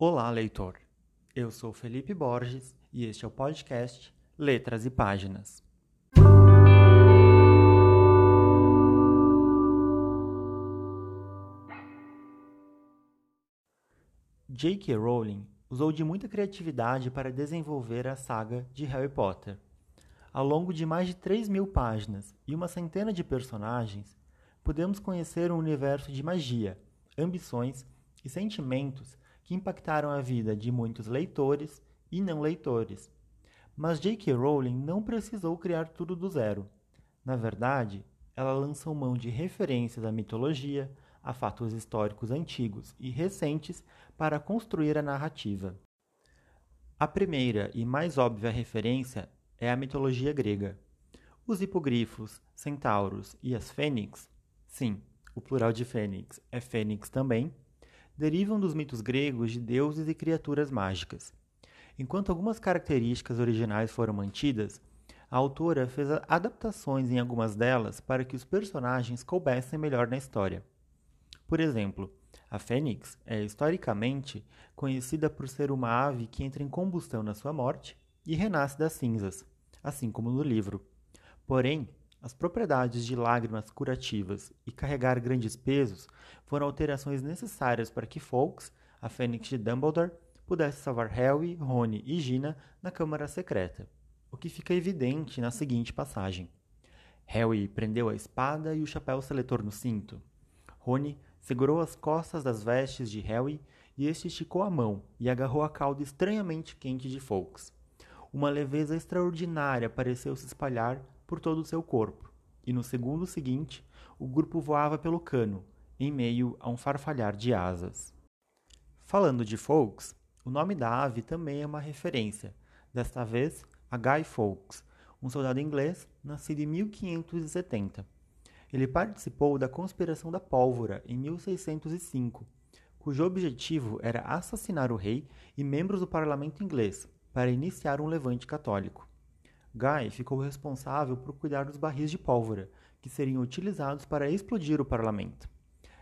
Olá, leitor. Eu sou Felipe Borges e este é o podcast Letras e Páginas. J.K. Rowling usou de muita criatividade para desenvolver a saga de Harry Potter. Ao longo de mais de 3 mil páginas e uma centena de personagens, podemos conhecer um universo de magia, ambições e sentimentos que impactaram a vida de muitos leitores e não leitores. Mas J.K. Rowling não precisou criar tudo do zero. Na verdade, ela lançou mão de referências à mitologia, a fatos históricos antigos e recentes para construir a narrativa. A primeira e mais óbvia referência é a mitologia grega. Os hipogrifos, centauros e as fênix, sim, o plural de fênix é fênix também, derivam dos mitos gregos de deuses e criaturas mágicas. Enquanto algumas características originais foram mantidas, a autora fez adaptações em algumas delas para que os personagens coubessem melhor na história. Por exemplo, a fênix é historicamente conhecida por ser uma ave que entra em combustão na sua morte e renasce das cinzas, assim como no livro. Porém, as propriedades de lágrimas curativas e carregar grandes pesos foram alterações necessárias para que Fawkes, a Fênix de Dumbledore, pudesse salvar Harry, Rony e Gina na Câmara Secreta, o que fica evidente na seguinte passagem. Harry prendeu a espada e o chapéu seletor no cinto. Rony segurou as costas das vestes de Harry e este esticou a mão e agarrou a cauda estranhamente quente de Fawkes. Uma leveza extraordinária pareceu se espalhar por todo o seu corpo, e no segundo seguinte o grupo voava pelo cano, em meio a um farfalhar de asas. Falando de Fawkes, o nome da ave também é uma referência, desta vez a Guy Fawkes, um soldado inglês nascido em 1570. Ele participou da Conspiração da Pólvora em 1605, cujo objetivo era assassinar o rei e membros do parlamento inglês para iniciar um levante católico. Guy ficou responsável por cuidar dos barris de pólvora, que seriam utilizados para explodir o parlamento.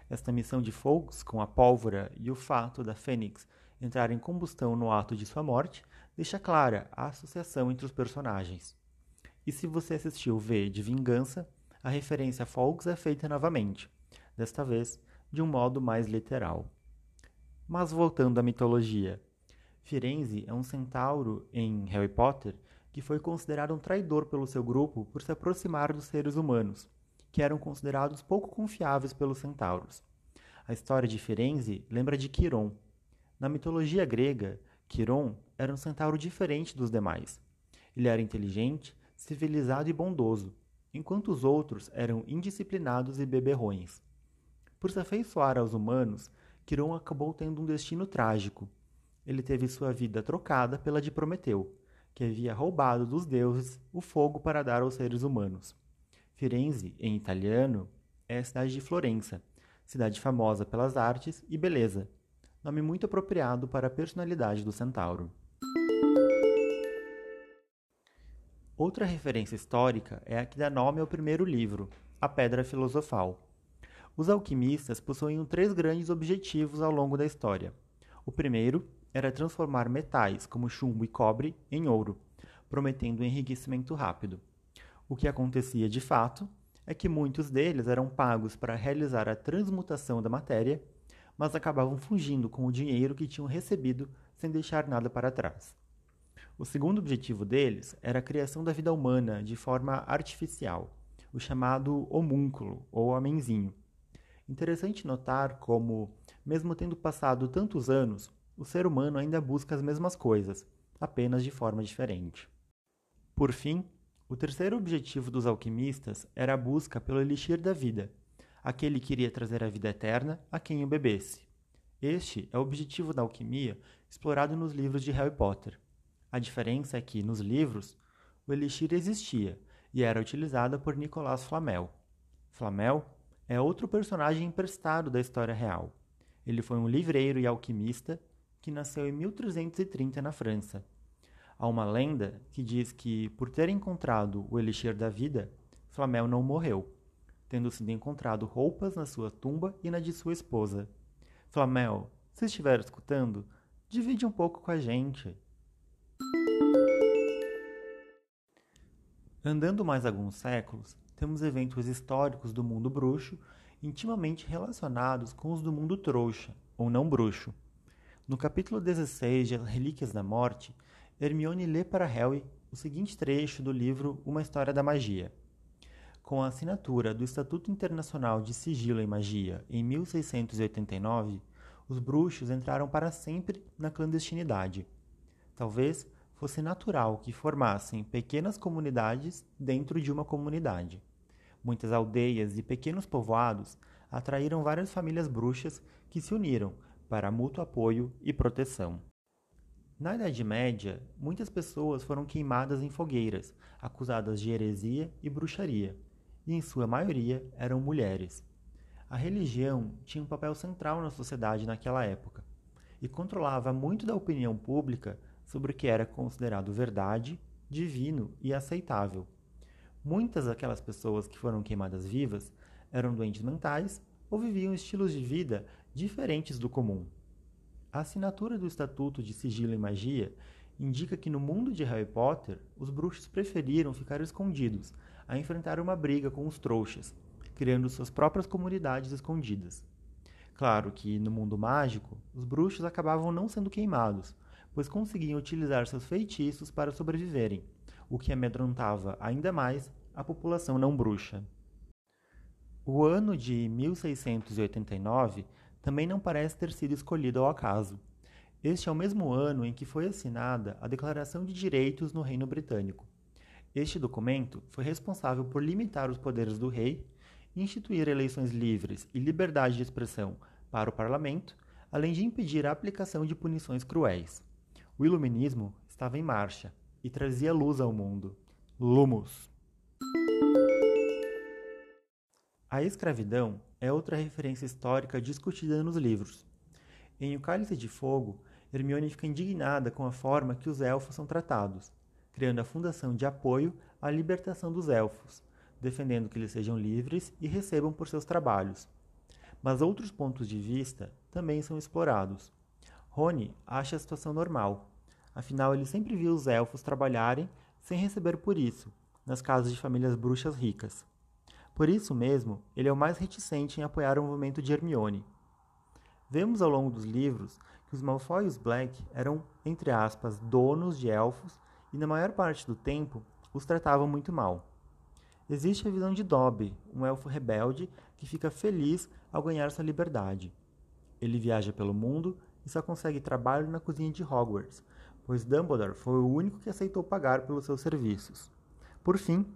Esta missão de Fawkes com a pólvora e o fato da Fênix entrar em combustão no ato de sua morte deixa clara a associação entre os personagens. E se você assistiu V de Vingança, a referência a Fawkes é feita novamente, desta vez de um modo mais literal. Mas voltando à mitologia, Firenze é um centauro em Harry Potter que foi considerado um traidor pelo seu grupo por se aproximar dos seres humanos, que eram considerados pouco confiáveis pelos centauros. A história de Firenze lembra de Quiron. Na mitologia grega, Quiron era um centauro diferente dos demais. Ele era inteligente, civilizado e bondoso, enquanto os outros eram indisciplinados e beberrões. Por se afeiçoar aos humanos, Quiron acabou tendo um destino trágico. Ele teve sua vida trocada pela de Prometeu, que havia roubado dos deuses o fogo para dar aos seres humanos. Firenze, em italiano, é a cidade de Florença, cidade famosa pelas artes e beleza, nome muito apropriado para a personalidade do centauro. Outra referência histórica é a que dá nome ao primeiro livro, A Pedra Filosofal. Os alquimistas possuíam três grandes objetivos ao longo da história. O primeiro era transformar metais como chumbo e cobre em ouro, prometendo um enriquecimento rápido. O que acontecia de fato é que muitos deles eram pagos para realizar a transmutação da matéria, mas acabavam fugindo com o dinheiro que tinham recebido sem deixar nada para trás. O segundo objetivo deles era a criação da vida humana de forma artificial, o chamado homúnculo ou homenzinho. Interessante notar como, mesmo tendo passado tantos anos, o ser humano ainda busca as mesmas coisas, apenas de forma diferente. Por fim, o terceiro objetivo dos alquimistas era a busca pelo elixir da vida, aquele que iria trazer a vida eterna a quem o bebesse. Este é o objetivo da alquimia explorado nos livros de Harry Potter. A diferença é que, nos livros, o elixir existia e era utilizado por Nicolas Flamel. Flamel é outro personagem emprestado da história real. Ele foi um livreiro e alquimista que nasceu em 1330 na França. Há uma lenda que diz que, por ter encontrado o elixir da vida, Flamel não morreu, tendo sido encontrado roupas na sua tumba e na de sua esposa. Flamel, se estiver escutando, Divide um pouco com a gente. Andando mais alguns séculos, temos eventos históricos do mundo bruxo intimamente relacionados com os do mundo trouxa, ou não bruxo. No capítulo 16 de As Relíquias da Morte, Hermione lê para Harry o seguinte trecho do livro Uma História da Magia. Com a assinatura do Estatuto Internacional de Sigilo e Magia em 1689, os bruxos entraram para sempre na clandestinidade. Talvez fosse natural que formassem pequenas comunidades dentro de uma comunidade. Muitas aldeias e pequenos povoados atraíram várias famílias bruxas que se uniram para mútuo apoio e proteção. Na Idade Média, muitas pessoas foram queimadas em fogueiras, acusadas de heresia e bruxaria, e em sua maioria eram mulheres. A religião tinha um papel central na sociedade naquela época e controlava muito da opinião pública sobre o que era considerado verdade, divino e aceitável. Muitas daquelas pessoas que foram queimadas vivas eram doentes mentais ou viviam estilos de vida diferentes do comum. A assinatura do Estatuto de Sigilo e Magia indica que no mundo de Harry Potter, os bruxos preferiram ficar escondidos a enfrentar uma briga com os trouxas, criando suas próprias comunidades escondidas. Claro que, no mundo mágico, os bruxos acabavam não sendo queimados, pois conseguiam utilizar seus feitiços para sobreviverem, o que amedrontava ainda mais a população não bruxa. O ano de 1689 também não parece ter sido escolhido ao acaso. Este é o mesmo ano em que foi assinada a Declaração de Direitos no Reino Britânico. Este documento foi responsável por limitar os poderes do rei, instituir eleições livres e liberdade de expressão para o parlamento, além de impedir a aplicação de punições cruéis. O iluminismo estava em marcha e trazia luz ao mundo. Lumos. A escravidão é outra referência histórica discutida nos livros. Em O Cálice de Fogo, Hermione fica indignada com a forma que os elfos são tratados, criando a fundação de apoio à libertação dos elfos, defendendo que eles sejam livres e recebam por seus trabalhos. Mas outros pontos de vista também são explorados. Rony acha a situação normal. Afinal, ele sempre viu os elfos trabalharem sem receber por isso, nas casas de famílias bruxas ricas. Por isso mesmo, ele é o mais reticente em apoiar o movimento de Hermione. Vemos ao longo dos livros que os Malfoy e os Black eram, entre aspas, donos de elfos e na maior parte do tempo os tratavam muito mal. Existe a visão de Dobby, um elfo rebelde que fica feliz ao ganhar sua liberdade. Ele viaja pelo mundo e só consegue trabalho na cozinha de Hogwarts, pois Dumbledore foi o único que aceitou pagar pelos seus serviços. Por fim,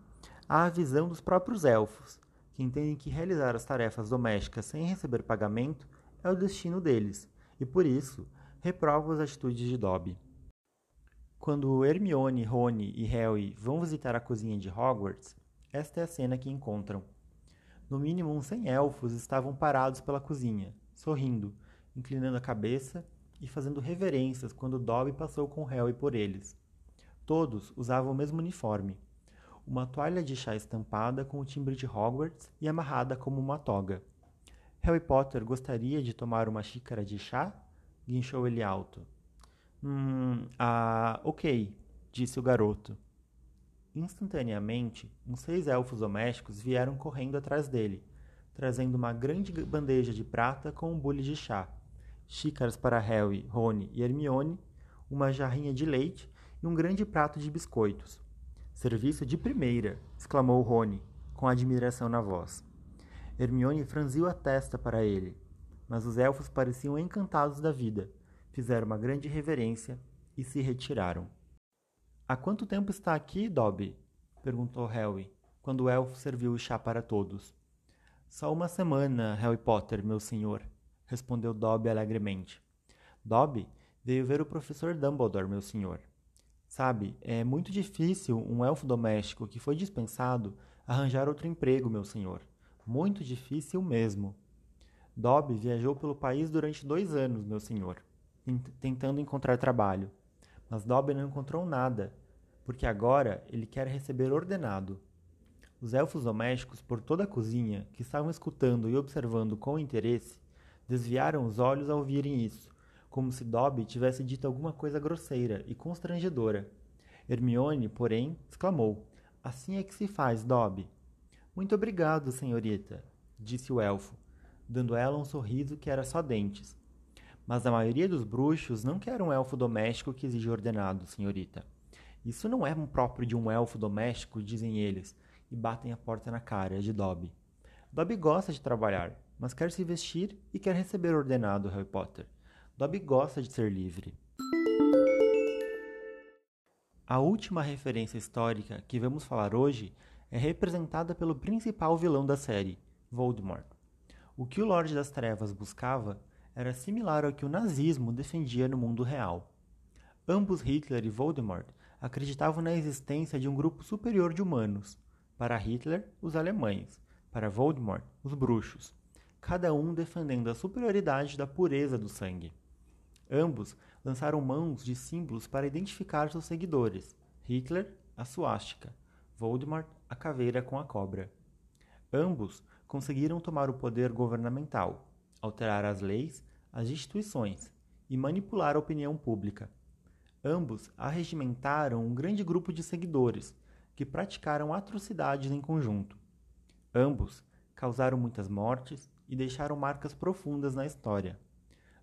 há a visão dos próprios elfos, que entendem que realizar as tarefas domésticas sem receber pagamento é o destino deles, e por isso reprovam as atitudes de Dobby. Quando Hermione, Rony e Harry vão visitar a cozinha de Hogwarts, esta é a cena que encontram. No mínimo uns 100 elfos estavam parados pela cozinha, sorrindo, inclinando a cabeça e fazendo reverências quando Dobby passou com Harry por eles. Todos usavam o mesmo uniforme, uma toalha de chá estampada com o timbre de Hogwarts e amarrada como uma toga. Harry Potter gostaria de tomar uma xícara de chá? guinchou ele alto. Hum, ah, ok, disse o garoto. Instantaneamente, uns seis elfos domésticos vieram correndo atrás dele, trazendo uma grande bandeja de prata com um bule de chá xícaras para Harry, Rony e Hermione, uma jarrinha de leite e um grande prato de biscoitos. Serviço de primeira! exclamou Rony, com admiração na voz. Hermione franziu a testa para ele, mas os elfos pareciam encantados da vida, fizeram uma grande reverência e se retiraram. Há quanto tempo está aqui, Dobby? perguntou Harry, quando o elfo serviu o chá para todos. Só uma semana, Harry Potter, meu senhor, respondeu Dobby alegremente. Dobby veio ver o professor Dumbledore, meu senhor. Sabe, é muito difícil um elfo doméstico que foi dispensado arranjar outro emprego, meu senhor. Muito difícil mesmo. Dobby viajou pelo país durante dois anos, meu senhor, tentando encontrar trabalho. Mas Dobby não encontrou nada, porque agora ele quer receber ordenado. Os elfos domésticos por toda a cozinha, que estavam escutando e observando com interesse, desviaram os olhos ao ouvirem isso, como se Dobby tivesse dito alguma coisa grosseira e constrangedora. Hermione, porém, exclamou: Assim é que se faz, Dobby. Muito obrigado, senhorita, disse o elfo, dando ela um sorriso que era só dentes. Mas a maioria dos bruxos não quer um elfo doméstico que exige ordenado, senhorita. Isso não é próprio de um elfo doméstico, dizem eles, e batem a porta na cara de Dobby. Dobby gosta de trabalhar, mas quer se vestir e quer receber ordenado Harry Potter. Dobby gosta de ser livre. A última referência histórica que vamos falar hoje é representada pelo principal vilão da série, Voldemort. O que o Lorde das Trevas buscava era similar ao que o nazismo defendia no mundo real. Ambos Hitler e Voldemort acreditavam na existência de um grupo superior de humanos. Para Hitler, os alemães, para Voldemort, os bruxos, cada um defendendo a superioridade da pureza do sangue. Ambos lançaram mãos de símbolos para identificar seus seguidores. Hitler, a suástica, Voldemort, a caveira com a cobra. Ambos conseguiram tomar o poder governamental, alterar as leis, as instituições e manipular a opinião pública. Ambos arregimentaram um grande grupo de seguidores que praticaram atrocidades em conjunto. Ambos causaram muitas mortes e deixaram marcas profundas na história.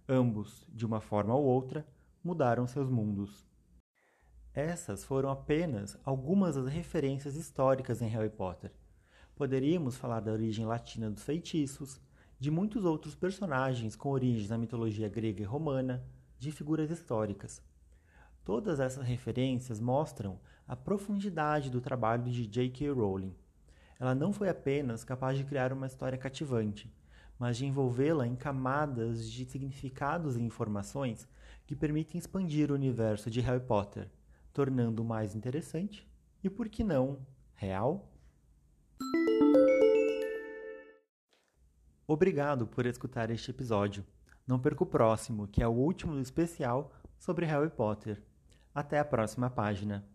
Ambos, de uma forma ou outra, mudaram seus mundos. Essas foram apenas algumas das referências históricas em Harry Potter. Poderíamos falar da origem latina dos feitiços, de muitos outros personagens com origens na mitologia grega e romana, de figuras históricas. Todas essas referências mostram a profundidade do trabalho de J.K. Rowling. Ela não foi apenas capaz de criar uma história cativante, mas de envolvê-la em camadas de significados e informações que permitem expandir o universo de Harry Potter, tornando-o mais interessante e, por que não, real? Obrigado por escutar este episódio. Não perca o próximo, que é o último do especial sobre Harry Potter. Até a próxima página.